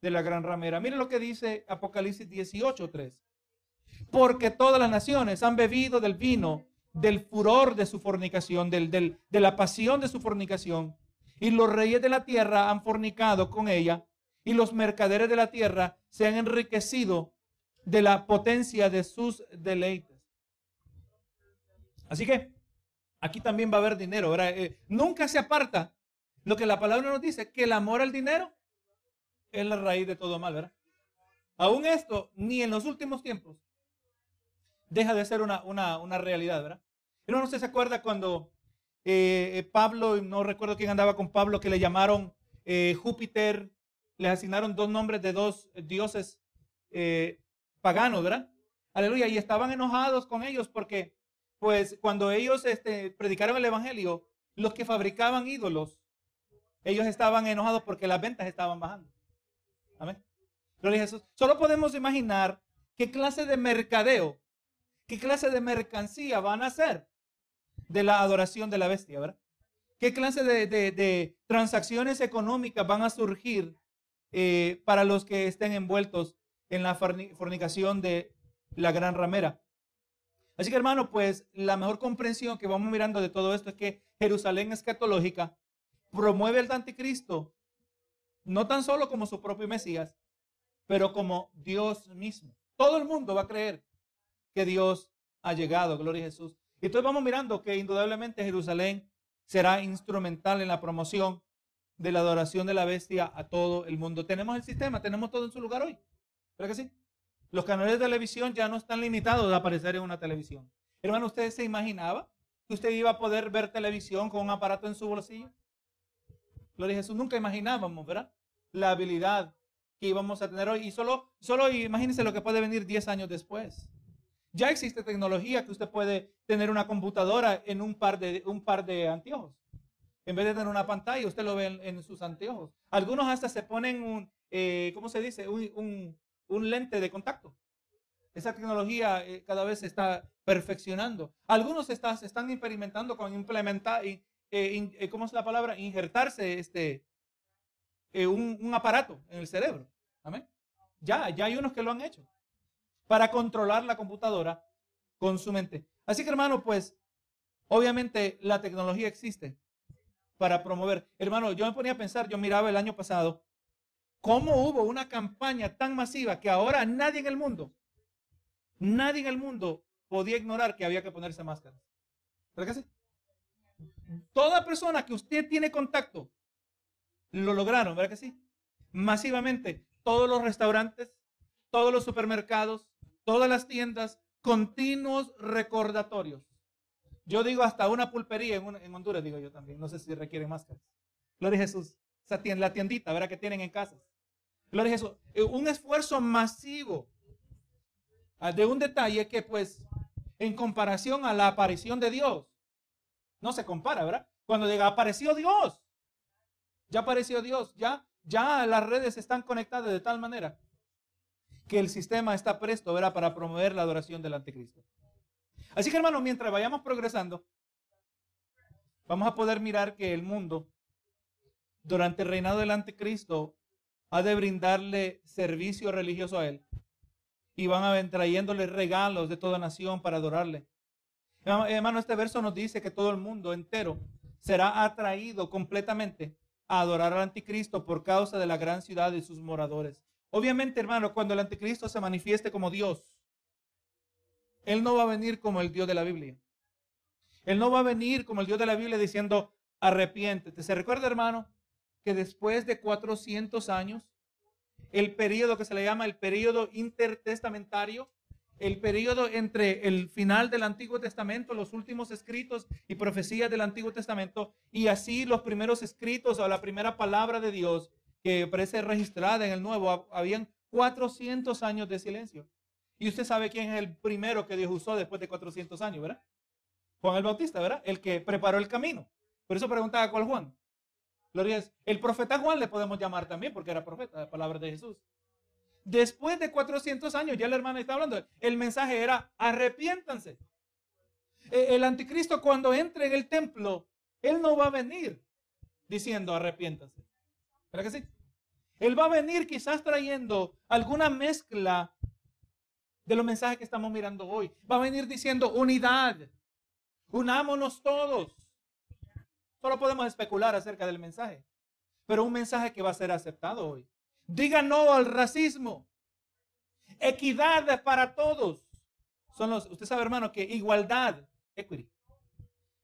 de la gran ramera. Miren lo que dice Apocalipsis 18:3. Porque todas las naciones han bebido del vino del furor de su fornicación, del, de la pasión de su fornicación. Y los reyes de la tierra han fornicado con ella, y los mercaderes de la tierra se han enriquecido de la potencia de sus deleites. Así que aquí también va a haber dinero. Eh, nunca se aparta lo que la palabra nos dice, que el amor al dinero es la raíz de todo mal, ¿verdad? Aún esto, ni en los últimos tiempos, deja de ser una, una realidad, ¿verdad? Pero no se acuerda cuando eh, eh, Pablo, no recuerdo quién andaba con Pablo, que le llamaron eh, Júpiter, le asignaron dos nombres de dos dioses paganos, ¿verdad? Aleluya. Y estaban enojados con ellos porque, pues, cuando ellos este, predicaron el Evangelio, los que fabricaban ídolos, ellos estaban enojados porque las ventas estaban bajando. Amén. Gloria a Jesús. Solo podemos imaginar qué clase de mercadeo, qué clase de mercancía van a hacer de la adoración de la bestia, ¿verdad? ¿Qué clase de, transacciones económicas van a surgir eh, para los que estén envueltos en la fornicación de la gran ramera? Así que hermano, pues la mejor comprensión que vamos mirando de todo esto es que Jerusalén pero como Dios mismo. Todo el mundo va a creer que Dios ha llegado, gloria a Jesús. Y entonces vamos mirando que indudablemente Jerusalén será instrumental en la promoción de la adoración de la bestia a todo el mundo. Tenemos el sistema, tenemos todo en su lugar hoy. ¿Verdad que sí? Los canales de televisión ya no están limitados a aparecer en una televisión. Hermano, ¿usted se imaginaba que usted iba a poder ver televisión con un aparato en su bolsillo? Gloria a Jesús, nunca imaginábamos, ¿verdad? La habilidad que íbamos a tener hoy. Y solo, solo imagínense lo que puede venir 10 años después. Ya existe tecnología que usted puede tener una computadora en un par de, un par de anteojos. En vez de tener una pantalla, usted lo ve en, sus anteojos. Algunos hasta se ponen un, eh, ¿cómo se dice? Un, un, lente de contacto. Esa tecnología eh, cada vez se está perfeccionando. Algunos está, están experimentando con implementar, eh, eh, ¿cómo es la palabra? Injertarse este, un, un aparato en el cerebro. Amén. Ya, ya hay unos que lo han hecho para controlar la computadora con su mente. Así que hermano, pues obviamente la tecnología existe para promover. Hermano, yo me ponía a pensar, yo miraba el año pasado, cómo hubo una campaña tan masiva que ahora nadie en el mundo, nadie en el mundo podía ignorar que había que ponerse máscaras. ¿Verdad que sí? Toda persona que usted tiene contacto, lo lograron, ¿verdad que sí? Masivamente, todos los restaurantes, todos los supermercados, todas las tiendas, continuos recordatorios. Yo digo hasta una pulpería en, Honduras, digo yo también. No sé si requiere máscaras. Gloria a Jesús. La tiendita, ¿verdad? Que tienen en casas. Gloria a Jesús. Eh, un esfuerzo masivo ah, de un detalle que pues en comparación a la aparición de Dios, no se compara, ¿verdad? Cuando diga, apareció Dios. Ya apareció Dios. Ya, ya las redes están conectadas de tal manera que el sistema está presto, ¿verdad? Para promover la adoración del anticristo. Así que hermano, mientras vayamos progresando, vamos a poder mirar que el mundo, durante el reinado del anticristo, ha de brindarle servicio religioso a él. Y van a venir trayéndole regalos de toda nación para adorarle. Hermano, este verso nos dice que todo el mundo entero será atraído completamente a adorar al anticristo por causa de la gran ciudad y sus moradores. Obviamente, hermano, cuando el anticristo se manifieste como Dios, él no va a venir como el Dios de la Biblia. Él no va a venir como el Dios de la Biblia diciendo, arrepiéntete. ¿Se recuerda, hermano, que después de 400 años, el periodo que se le llama el periodo intertestamentario, el periodo entre el final del Antiguo Testamento, los últimos escritos y profecías del Antiguo Testamento, y así los primeros escritos o la primera palabra de Dios que parece registrada en el Nuevo, habían 400 años de silencio. Y usted sabe quién es el primero que Dios usó después de 400 años, ¿verdad? Juan el Bautista, ¿verdad? El que preparó el camino. Por eso preguntaba cuál Juan. Gloria El profeta Juan le podemos llamar también porque era profeta, la palabra de Jesús. Después de 400 años, ya el hermano está hablando, el mensaje era arrepiéntanse. E, el anticristo cuando entre en el templo, él no va a venir diciendo arrepiéntanse. ¿Verdad que sí? Él va a venir quizás trayendo alguna mezcla de los mensajes que estamos mirando hoy. Va a venir diciendo unidad. Unámonos todos. Solo podemos especular acerca del mensaje. Pero un mensaje que va a ser aceptado hoy. Diga no al racismo. Equidad para todos. Son los, usted sabe, hermano, que igualdad, equity.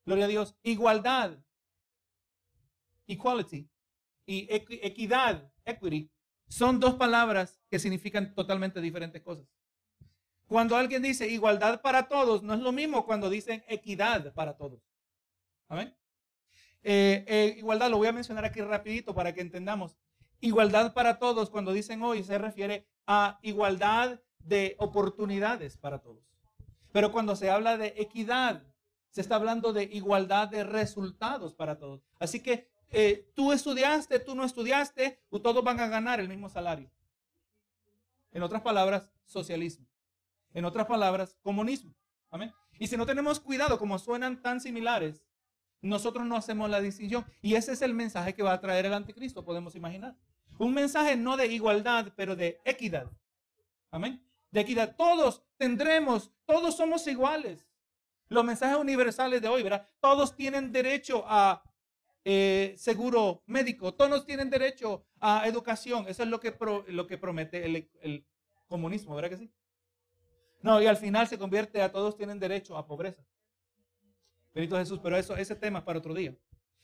Gloria a Dios. Igualdad. Equality. Y equidad, equity, son dos palabras que significan totalmente diferentes cosas. Cuando alguien dice igualdad para todos, no es lo mismo cuando dicen equidad para todos. Amén. Eh, eh, igualdad, lo voy a mencionar aquí rapidito para que entendamos. Igualdad para todos, cuando dicen hoy, se refiere a igualdad de oportunidades para todos. Pero cuando se habla de equidad, se está hablando de igualdad de resultados para todos. Así que eh, tú estudiaste, tú no estudiaste, todos van a ganar el mismo salario. En otras palabras, socialismo. En otras palabras, comunismo. Amén. Y si no tenemos cuidado, como suenan tan similares, nosotros no hacemos la distinción. Y ese es el mensaje que va a traer el anticristo, podemos imaginar. Un mensaje no de igualdad, pero de equidad. Amén. De equidad. Todos tendremos, todos somos iguales. Los mensajes universales de hoy, ¿verdad? Todos tienen derecho a eh, seguro médico, todos tienen derecho a educación. Eso es lo que, lo que promete el, comunismo, ¿verdad que sí? No, y al final se convierte a todos tienen derecho a pobreza. Benito Jesús, pero eso, ese tema es para otro día.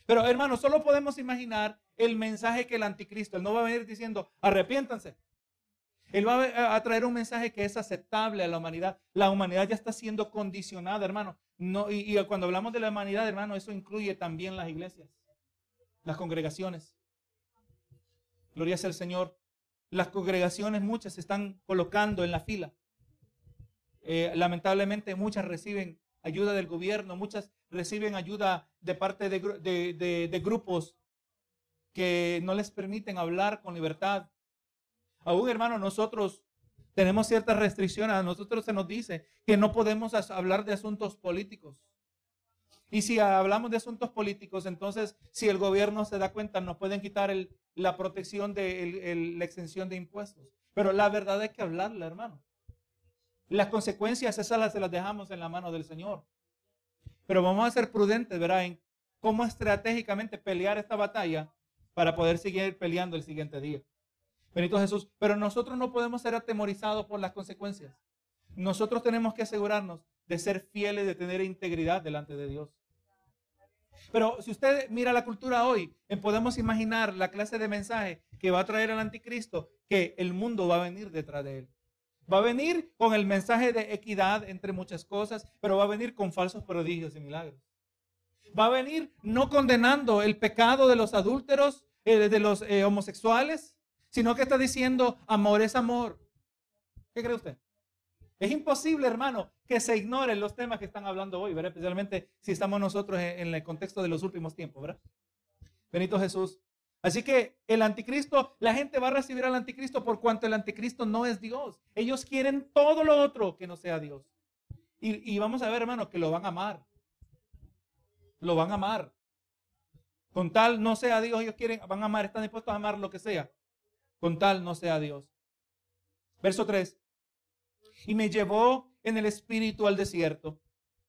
Pero hermanos, solo podemos imaginar el mensaje que el anticristo, él no va a venir diciendo, arrepiéntanse. Él va a traer un mensaje que es aceptable a la humanidad. La humanidad ya está siendo condicionada, hermano. No, y, y cuando hablamos de la humanidad, hermano, eso incluye también las iglesias, las congregaciones. Gloria sea al Señor. Las congregaciones muchas se están colocando en la fila. Eh, lamentablemente muchas reciben ayuda del gobierno, muchas reciben ayuda de parte de, grupos que no les permiten hablar con libertad. Aún hermano, nosotros tenemos ciertas restricciones. A nosotros se nos dice que no podemos hablar de asuntos políticos. Y si hablamos de asuntos políticos, entonces si el gobierno se da cuenta, nos pueden quitar la protección de la exención de impuestos. Pero la verdad hay que hablarla, hermano. Las consecuencias esas se las dejamos en la mano del Señor. Pero vamos a ser prudentes, ¿verdad? En cómo estratégicamente pelear esta batalla para poder seguir peleando el siguiente día. Benito Jesús. Pero nosotros no podemos ser atemorizados por las consecuencias. Nosotros tenemos que asegurarnos de ser fieles, de tener integridad delante de Dios. Pero si usted mira la cultura hoy, podemos imaginar la clase de mensaje que va a traer el anticristo, que el mundo va a venir detrás de él. Va a venir con el mensaje de equidad entre muchas cosas, pero va a venir con falsos prodigios y milagros. Va a venir no condenando el pecado de los adúlteros, eh, de los eh, homosexuales, sino que está diciendo amor es amor. ¿Qué cree usted? Es imposible, hermano, que se ignoren los temas que están hablando hoy, ¿verdad? Especialmente si estamos nosotros en el contexto de los últimos tiempos, ¿verdad? Benito Jesús. Así que el anticristo, la gente va a recibir al anticristo por cuanto el anticristo no es Dios. Ellos quieren todo lo otro que no sea Dios. Y, vamos a ver, hermano, que lo van a amar. Lo van a amar. Con tal no sea Dios, ellos quieren, van a amar, están dispuestos a amar lo que sea. Con tal no sea Dios. Verso 3. Y me llevó en el espíritu al desierto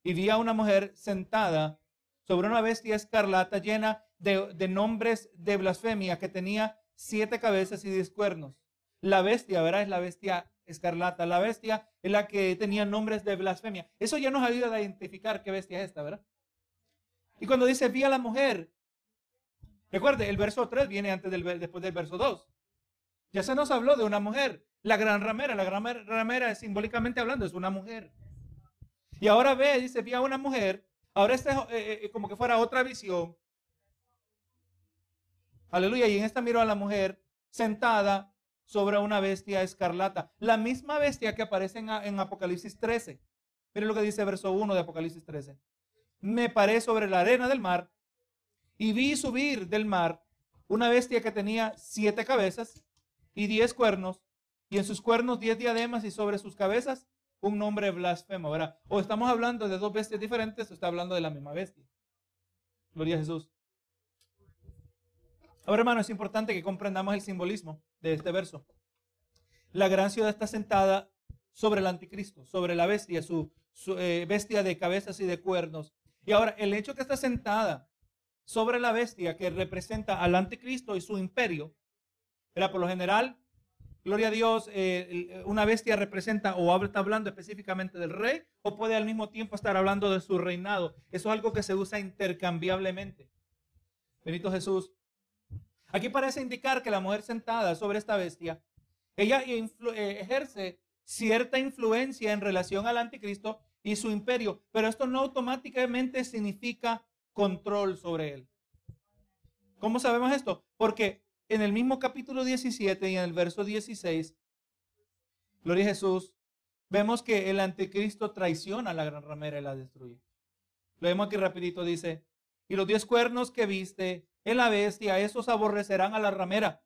y vi a una mujer sentada sobre una bestia escarlata llena de, nombres de blasfemia que tenía siete cabezas y diez cuernos. La bestia, ¿verdad? Es la bestia escarlata. La bestia es la que tenía nombres de blasfemia. Eso ya nos ayuda a identificar qué bestia es esta, ¿verdad? Y cuando dice vi a la mujer, recuerde, el verso 3 viene antes del, después del verso 2. Ya se nos habló de una mujer, la gran ramera. La gran ramera, simbólicamente hablando, es una mujer. Y ahora ve, dice, vi a una mujer. Ahora este eh, eh, como que fuera otra visión. Aleluya. Y en esta miró a la mujer sentada sobre una bestia escarlata. La misma bestia que aparece en, Apocalipsis 13. Miren lo que dice verso 1 de Apocalipsis 13. Me paré sobre la arena del mar y vi subir del mar una bestia que tenía siete cabezas y diez cuernos, y en sus cuernos diez diademas y sobre sus cabezas un nombre blasfemo. ¿verdad? O estamos hablando de dos bestias diferentes o está hablando de la misma bestia. Gloria a Jesús. Ahora, hermano, es importante que comprendamos el simbolismo de este verso. La gran ciudad está sentada sobre el anticristo, sobre la bestia, su, eh, bestia de cabezas y de cuernos. Y ahora, el hecho que está sentada sobre la bestia que representa al anticristo y su imperio, era por lo general, gloria a Dios, eh, una bestia representa o está hablando específicamente del rey o puede al mismo tiempo estar hablando de su reinado. Eso es algo que se usa intercambiablemente. Benito Jesús. Aquí parece indicar que la mujer sentada sobre esta bestia, ella eh, ejerce cierta influencia en relación al anticristo y su imperio, pero esto no automáticamente significa control sobre él. ¿Cómo sabemos esto? Porque en el mismo capítulo 17 y en el verso 16, Gloria a Jesús, vemos que el anticristo traiciona a la gran ramera y la destruye. Lo vemos aquí rapidito, dice, y los diez cuernos que viste en la bestia, esos aborrecerán a la ramera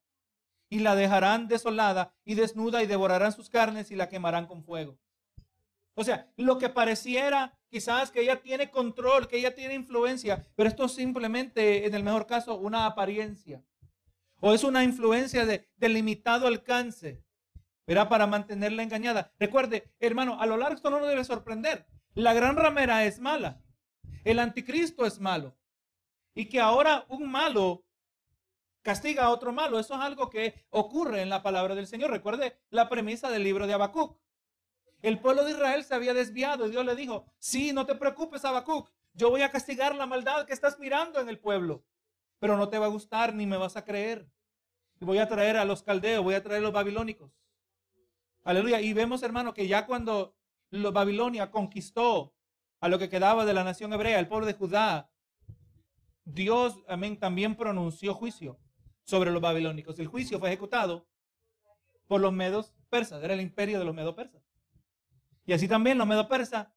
y la dejarán desolada y desnuda y devorarán sus carnes y la quemarán con fuego. O sea, lo que pareciera quizás que ella tiene control, que ella tiene influencia, pero esto es simplemente, en el mejor caso, una apariencia. O es una influencia de, de limitado alcance. Era para mantenerla engañada. Recuerde, hermano, a lo largo esto no nos debe sorprender. La gran ramera es mala. El anticristo es malo. Y que ahora un malo castiga a otro malo. Eso es algo que ocurre en la palabra del Señor. Recuerde la premisa del libro de Habacuc. El pueblo de Israel se había desviado y Dios le dijo, sí, no te preocupes, Habacuc, yo voy a castigar la maldad que estás mirando en el pueblo, pero no te va a gustar ni me vas a creer. Y voy a traer a los caldeos, voy a traer a los babilónicos. Aleluya. Y vemos, hermano, que ya cuando los Babilonia conquistó a lo que quedaba de la nación hebrea, el pueblo de Judá, Dios, amén, también pronunció juicio sobre los babilónicos. El juicio fue ejecutado por los medos persas, era el imperio de los medos persas. Y así también los medos persas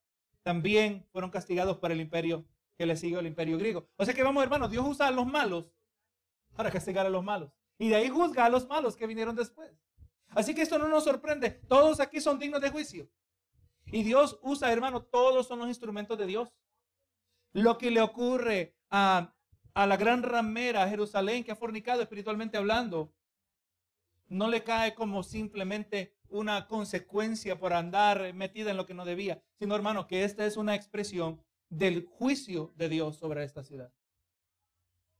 también fueron castigados por el imperio que le siguió el imperio griego. O sea que vamos, hermanos, Dios usa a los malos para castigar a los malos. Y de ahí juzga a los malos que vinieron después. Así que esto no nos sorprende. Todos aquí son dignos de juicio. Y Dios usa, hermano, todos son los instrumentos de Dios. Lo que le ocurre a, a la gran ramera, Jerusalén, que ha fornicado espiritualmente hablando, no le cae como simplemente una consecuencia por andar metida en lo que no debía, sino hermano, que esta es una expresión del juicio de Dios sobre esta ciudad.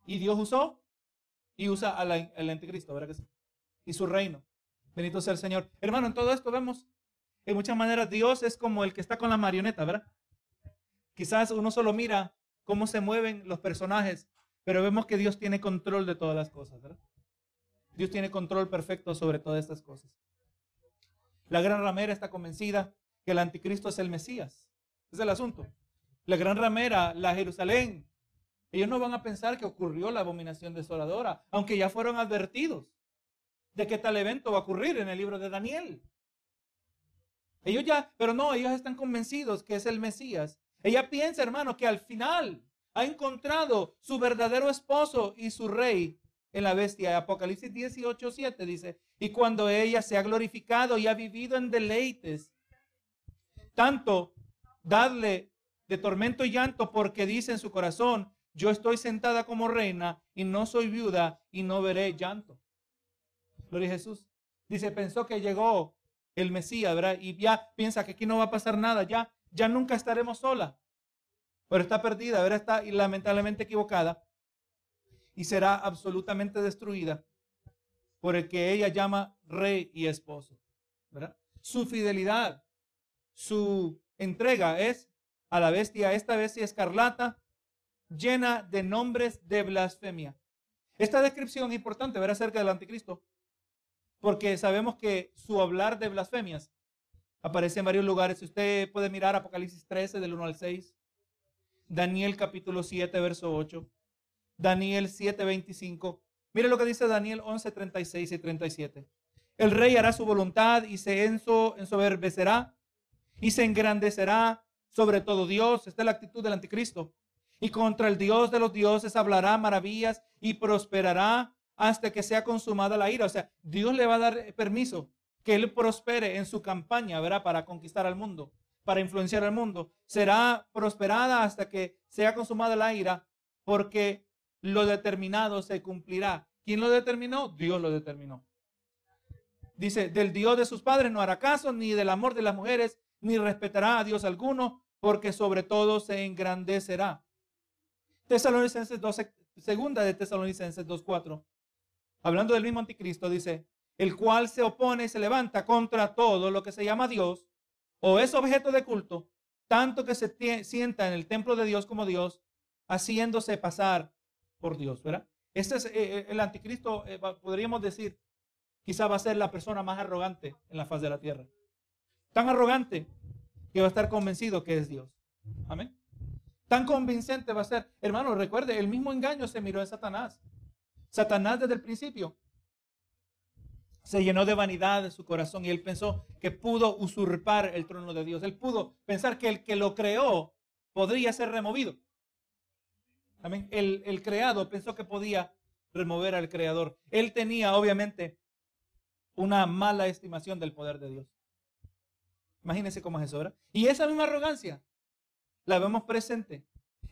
Y Dios usó y usa al anticristo, ¿verdad? Y su reino. Bendito sea el Señor. Hermano, en todo esto vemos, en muchas maneras, Dios es como el que está con la marioneta, ¿verdad? Quizás uno solo mira cómo se mueven los personajes, pero vemos que Dios tiene control de todas las cosas, ¿verdad? Dios tiene control perfecto sobre todas estas cosas. La gran ramera está convencida que el anticristo es el Mesías. Es el asunto. La gran ramera, la Jerusalén, ellos no van a pensar que ocurrió la abominación desoladora, aunque ya fueron advertidos de que tal evento va a ocurrir en el libro de Daniel. Ellos ya, pero no, ellos están convencidos que es el Mesías. Ella piensa, hermano, que al final ha encontrado su verdadero esposo y su rey en la bestia. Apocalipsis 18, 7 dice, y cuando ella se ha glorificado y ha vivido en deleites, tanto dadle de tormento y llanto porque dice en su corazón, yo estoy sentada como reina y no soy viuda y no veré llanto. Gloria a Jesús. Dice, pensó que llegó el Mesías, ¿verdad? Y ya piensa que aquí no va a pasar nada, ya, ya nunca estaremos sola. Pero está perdida, ¿verdad? Está lamentablemente equivocada y será absolutamente destruida por el que ella llama rey y esposo. Su fidelidad, su entrega es a la bestia, esta bestia escarlata, llena de nombres de blasfemia. Esta descripción es importante ver acerca del anticristo, porque sabemos que su hablar de blasfemias aparece en varios lugares. Usted puede mirar Apocalipsis 13 del 1 al 6, Daniel capítulo 7, verso 8, Daniel 7:25. Mire lo que dice Daniel 11, 36 y 37. El rey hará su voluntad y se ensoberbecerá y se engrandecerá sobre todo Dios. Esta es la actitud del anticristo. Y contra el Dios de los dioses hablará maravillas y prosperará hasta que sea consumada la ira. O sea, Dios le va a dar permiso que él prospere en su campaña, ¿verdad? Para conquistar al mundo, para influenciar al mundo. Será prosperada hasta que sea consumada la ira, porque lo determinado se cumplirá. ¿Quién lo determinó? Dios lo determinó. Dice, del Dios de sus padres no hará caso, ni del amor de las mujeres, ni respetará a Dios alguno, porque sobre todo se engrandecerá. Tesalonicenses 12, segunda de Tesalonicenses 2.4. Hablando del mismo anticristo, dice, el cual se opone y se levanta contra todo lo que se llama Dios o es objeto de culto, tanto que se sienta en el templo de Dios como Dios, haciéndose pasar por Dios, ¿verdad? Este es eh, eh, el anticristo, eh, podríamos decir, quizá va a ser la persona más arrogante en la faz de la tierra. Tan arrogante que va a estar convencido que es Dios. Amén. Tan convincente va a ser. Hermano, recuerde, el mismo engaño se miró en Satanás. Satanás desde el principio se llenó de vanidad en su corazón y él pensó que pudo usurpar el trono de Dios. Él pudo pensar que el que lo creó podría ser removido. El, el creado pensó que podía remover al creador. Él tenía, obviamente, una mala estimación del poder de Dios. Imagínense cómo es eso, ¿verdad? Y esa misma arrogancia la vemos presente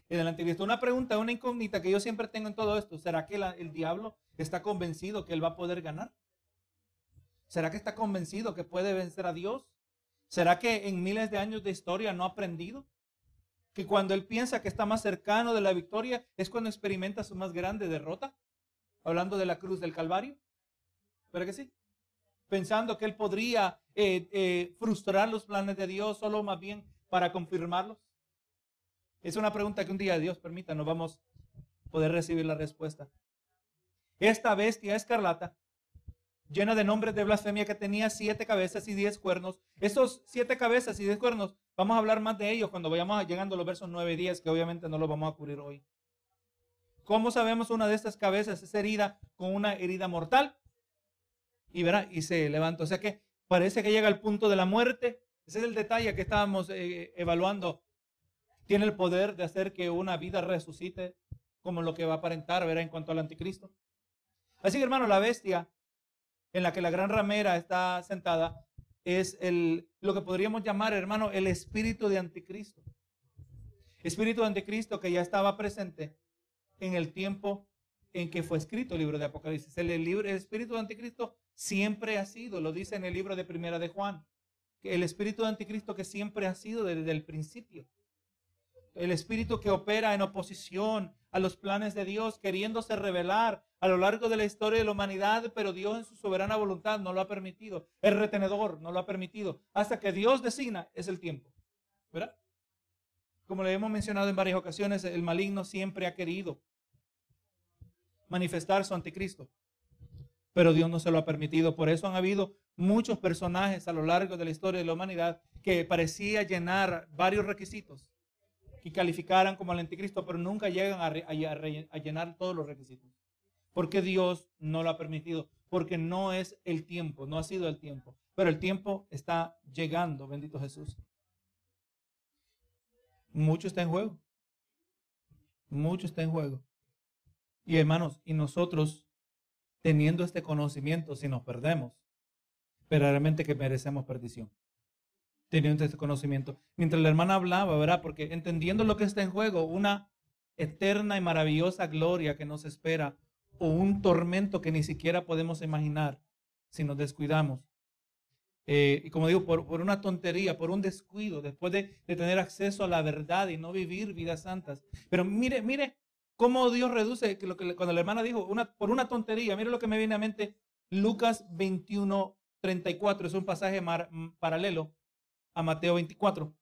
en el anticristo. Una pregunta, una incógnita que yo siempre tengo en todo esto. ¿Será que el diablo está convencido que él va a poder ganar? ¿Será que está convencido que puede vencer a Dios? ¿Será que en miles de años de historia no ha aprendido? que cuando él piensa que está más cercano de la victoria es cuando experimenta su más grande derrota, hablando de la cruz del Calvario. ¿Pero que sí? Pensando que él podría eh, eh, frustrar los planes de Dios solo más bien para confirmarlos. Es una pregunta que un día Dios permita, nos vamos a poder recibir la respuesta. Esta bestia escarlata llena de nombres de blasfemia que tenía siete cabezas y diez cuernos. Esos siete cabezas y diez cuernos, vamos a hablar más de ellos cuando vayamos llegando a los versos 9 y 10, que obviamente no los vamos a cubrir hoy. ¿Cómo sabemos una de estas cabezas es herida con una herida mortal? Y verá, y se levanta. O sea que parece que llega al punto de la muerte. Ese es el detalle que estábamos eh, evaluando. Tiene el poder de hacer que una vida resucite como lo que va a aparentar, verá, en cuanto al anticristo. Así que hermano, la bestia en la que la gran ramera está sentada es el, lo que podríamos llamar, hermano, el espíritu de anticristo. Espíritu de anticristo que ya estaba presente en el tiempo en que fue escrito el libro de Apocalipsis. El, libro, el espíritu de anticristo siempre ha sido, lo dice en el libro de Primera de Juan, el espíritu de anticristo que siempre ha sido desde el principio. El espíritu que opera en oposición a los planes de Dios, queriéndose revelar a lo largo de la historia de la humanidad, pero Dios en su soberana voluntad no lo ha permitido. El retenedor no lo ha permitido. Hasta que Dios designa es el tiempo. ¿Verdad? Como le hemos mencionado en varias ocasiones, el maligno siempre ha querido manifestar su anticristo, pero Dios no se lo ha permitido. Por eso han habido muchos personajes a lo largo de la historia de la humanidad que parecía llenar varios requisitos y calificaran como el anticristo, pero nunca llegan a llenar todos los requisitos. Porque Dios no lo ha permitido, porque no es el tiempo, no ha sido el tiempo, pero el tiempo está llegando, bendito Jesús. Mucho está en juego. Mucho está en juego. Y hermanos, y nosotros teniendo este conocimiento, si nos perdemos, verdaderamente que merecemos perdición. Teniendo este conocimiento. Mientras la hermana hablaba, ¿verdad? Porque entendiendo lo que está en juego, una eterna y maravillosa gloria que nos espera, o un tormento que ni siquiera podemos imaginar si nos descuidamos. Eh, y como digo, por, una tontería, por un descuido, después de, tener acceso a la verdad y no vivir vidas santas. Pero mire, mire cómo Dios reduce, que lo que, cuando la hermana dijo, una, por una tontería, mire lo que me viene a mente, Lucas 21, 34, es un pasaje paralelo a Mateo 24.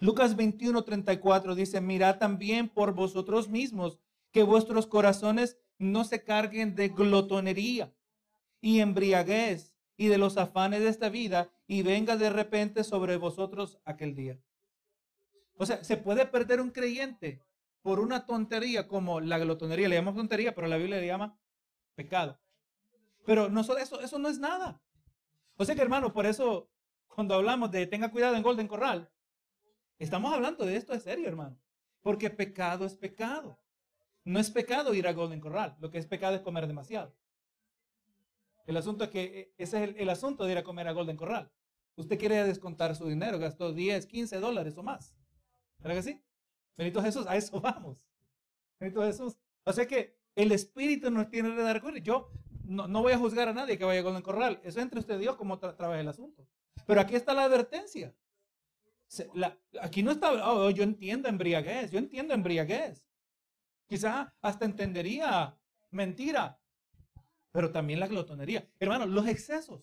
Lucas 21, 34 dice, mirad también por vosotros mismos que vuestros corazones no se carguen de glotonería y embriaguez y de los afanes de esta vida y venga de repente sobre vosotros aquel día. O sea, se puede perder un creyente por una tontería como la glotonería. Le llamamos tontería, pero la Biblia le llama pecado. Pero no, eso, eso no es nada. O sea que hermano, por eso cuando hablamos de tenga cuidado en Golden Corral, estamos hablando de esto de serio, hermano. Porque pecado es pecado. No es pecado ir a Golden Corral. Lo que es pecado es comer demasiado. El asunto es que eh, ese es el, asunto de ir a comer a Golden Corral. Usted quiere descontar su dinero, gastó 10, 15 dólares o más. ¿Verdad que sí? Benito Jesús, a eso vamos. Benito Jesús. O sea que el Espíritu nos tiene que dar cuenta. Yo no, voy a juzgar a nadie que vaya a Golden Corral. Eso entre usted y Dios cómo trabaja el asunto. Pero aquí está la advertencia. aquí no está, oh, yo entiendo embriaguez, yo entiendo embriaguez. Quizá hasta entendería mentira, pero también la glotonería. Hermanos, los excesos.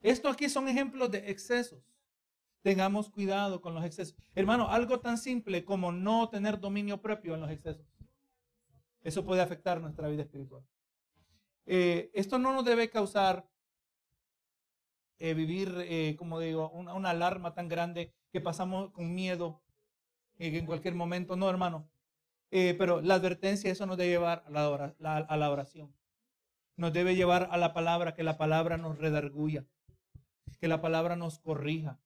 Esto aquí son ejemplos de excesos. Tengamos cuidado con los excesos. Hermano, algo tan simple como no tener dominio propio en los excesos. Eso puede afectar nuestra vida espiritual. Eh, esto no nos debe causar eh, vivir, eh, como digo, una, una, alarma tan grande que pasamos con miedo en cualquier momento. No, hermano. Pero la advertencia, eso nos debe llevar a la, a la oración nos debe llevar a la palabra, que la palabra nos redarguya, que la palabra nos corrija.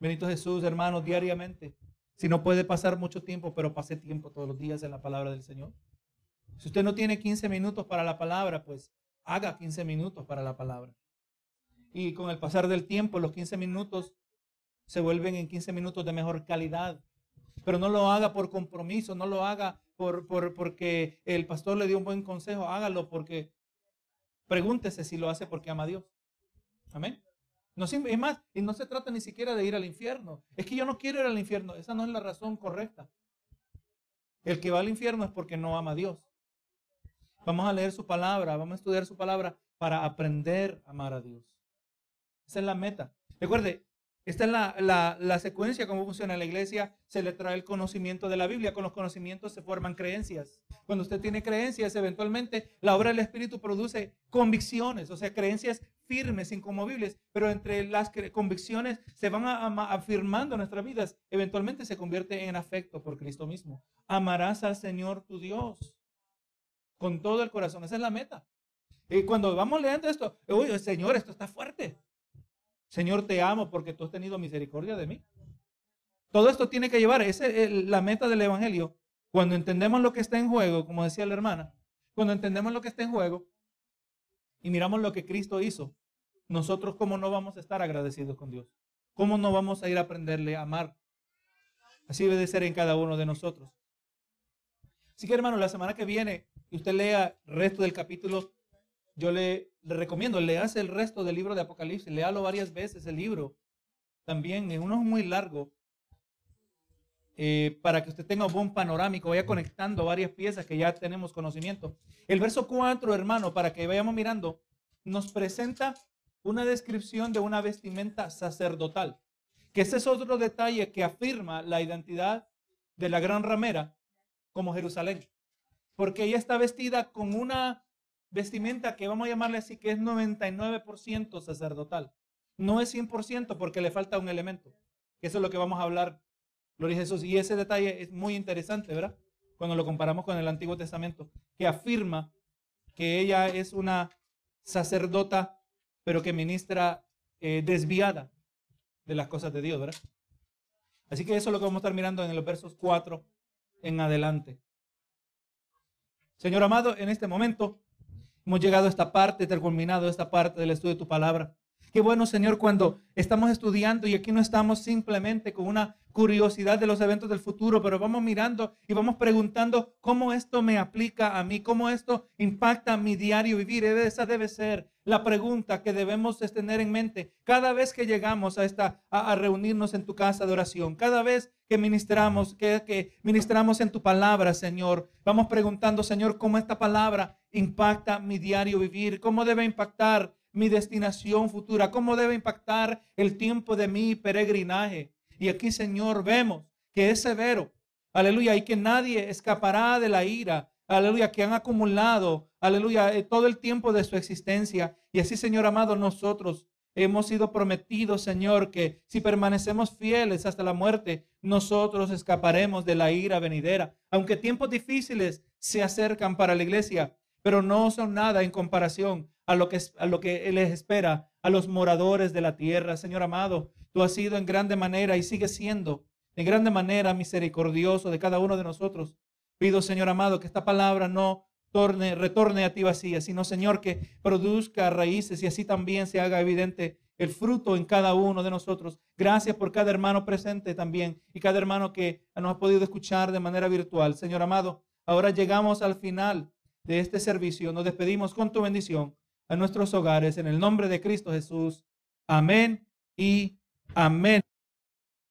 Benito Jesús, hermanos, diariamente. Si no puede pasar mucho tiempo, pero pase tiempo todos los días en la palabra del Señor. Si usted no tiene 15 minutos para la palabra, pues haga 15 minutos para la palabra. Y con el pasar del tiempo, los 15 minutos se vuelven en 15 minutos de mejor calidad. Pero no lo haga por compromiso, no lo haga por, por, porque el pastor le dio un buen consejo, hágalo porque Pregúntese si lo hace porque ama a Dios. Amén. No, es más, y no se trata ni siquiera de ir al infierno. Es que yo no quiero ir al infierno. Esa no es la razón correcta. El que va al infierno es porque no ama a Dios. Vamos a leer su palabra, vamos a estudiar su palabra para aprender a amar a Dios. Esa es la meta. Recuerde, esta es la, la, secuencia, cómo funciona la iglesia. Se le trae el conocimiento de la Biblia. Con los conocimientos se forman creencias. Cuando usted tiene creencias, eventualmente la obra del Espíritu produce convicciones, o sea, creencias firmes, incomovibles. Pero entre las convicciones se van afirmando nuestras vidas. Eventualmente se convierte en afecto por Cristo mismo. Amarás al Señor tu Dios con todo el corazón. Esa es la meta. Y cuando vamos leyendo esto, oye, Señor, esto está fuerte. Señor, te amo porque tú has tenido misericordia de mí. Todo esto tiene que llevar, esa es la meta del Evangelio. Cuando entendemos lo que está en juego, como decía la hermana, cuando entendemos lo que está en juego y miramos lo que Cristo hizo, nosotros cómo no vamos a estar agradecidos con Dios. ¿Cómo no vamos a ir a aprenderle a amar? Así debe de ser en cada uno de nosotros. Así que hermano, la semana que viene, usted lea el resto del capítulo yo le, le recomiendo, leas el resto del libro de Apocalipsis, léalo varias veces el libro. También, uno es muy largo, eh, para que usted tenga un buen panorámico, vaya conectando varias piezas que ya tenemos conocimiento. El verso 4, hermano, para que vayamos mirando, nos presenta una descripción de una vestimenta sacerdotal, que ese es otro detalle que afirma la identidad de la gran ramera como Jerusalén, porque ella está vestida con una vestimenta que vamos a llamarle así, que es 99% sacerdotal. No es 100% porque le falta un elemento. Eso es lo que vamos a hablar, Gloria a Jesús. Y ese detalle es muy interesante, ¿verdad? Cuando lo comparamos con el Antiguo Testamento, que afirma que ella es una sacerdota, pero que ministra eh, desviada de las cosas de Dios, ¿verdad? Así que eso es lo que vamos a estar mirando en los versos 4 en adelante. Señor amado, en este momento Hemos llegado a esta parte, terminado esta parte del estudio de tu palabra. Qué bueno, Señor, cuando estamos estudiando y aquí no estamos simplemente con una curiosidad de los eventos del futuro, pero vamos mirando y vamos preguntando cómo esto me aplica a mí, cómo esto impacta mi diario vivir. Esa debe ser la pregunta que debemos tener en mente cada vez que llegamos a esta a, reunirnos en tu casa de oración, cada vez que ministramos, que, que ministramos en tu palabra, Señor. Vamos preguntando, Señor, cómo esta palabra impacta mi diario vivir, cómo debe impactar mi destinación futura, cómo debe impactar el tiempo de mi peregrinaje. Y aquí, Señor, vemos que es severo, aleluya, y que nadie escapará de la ira, aleluya, que han acumulado, aleluya, eh, todo el tiempo de su existencia. Y así, Señor amado, nosotros hemos sido prometidos, Señor, que si permanecemos fieles hasta la muerte, nosotros escaparemos de la ira venidera. Aunque tiempos difíciles se acercan para la iglesia, pero no son nada en comparación a lo que, a lo que les espera a los moradores de la tierra. Señor amado, tú has sido en grande manera y sigues siendo en grande manera misericordioso de cada uno de nosotros. Pido, Señor amado, que esta palabra no torne, retorne a ti vacía, sino, Señor, que produzca raíces y así también se haga evidente el fruto en cada uno de nosotros. Gracias por cada hermano presente también y cada hermano que nos ha podido escuchar de manera virtual. Señor amado, ahora llegamos al final de este servicio. Nos despedimos con tu bendición a nuestros hogares en el nombre de Cristo Jesús. Amén y amén.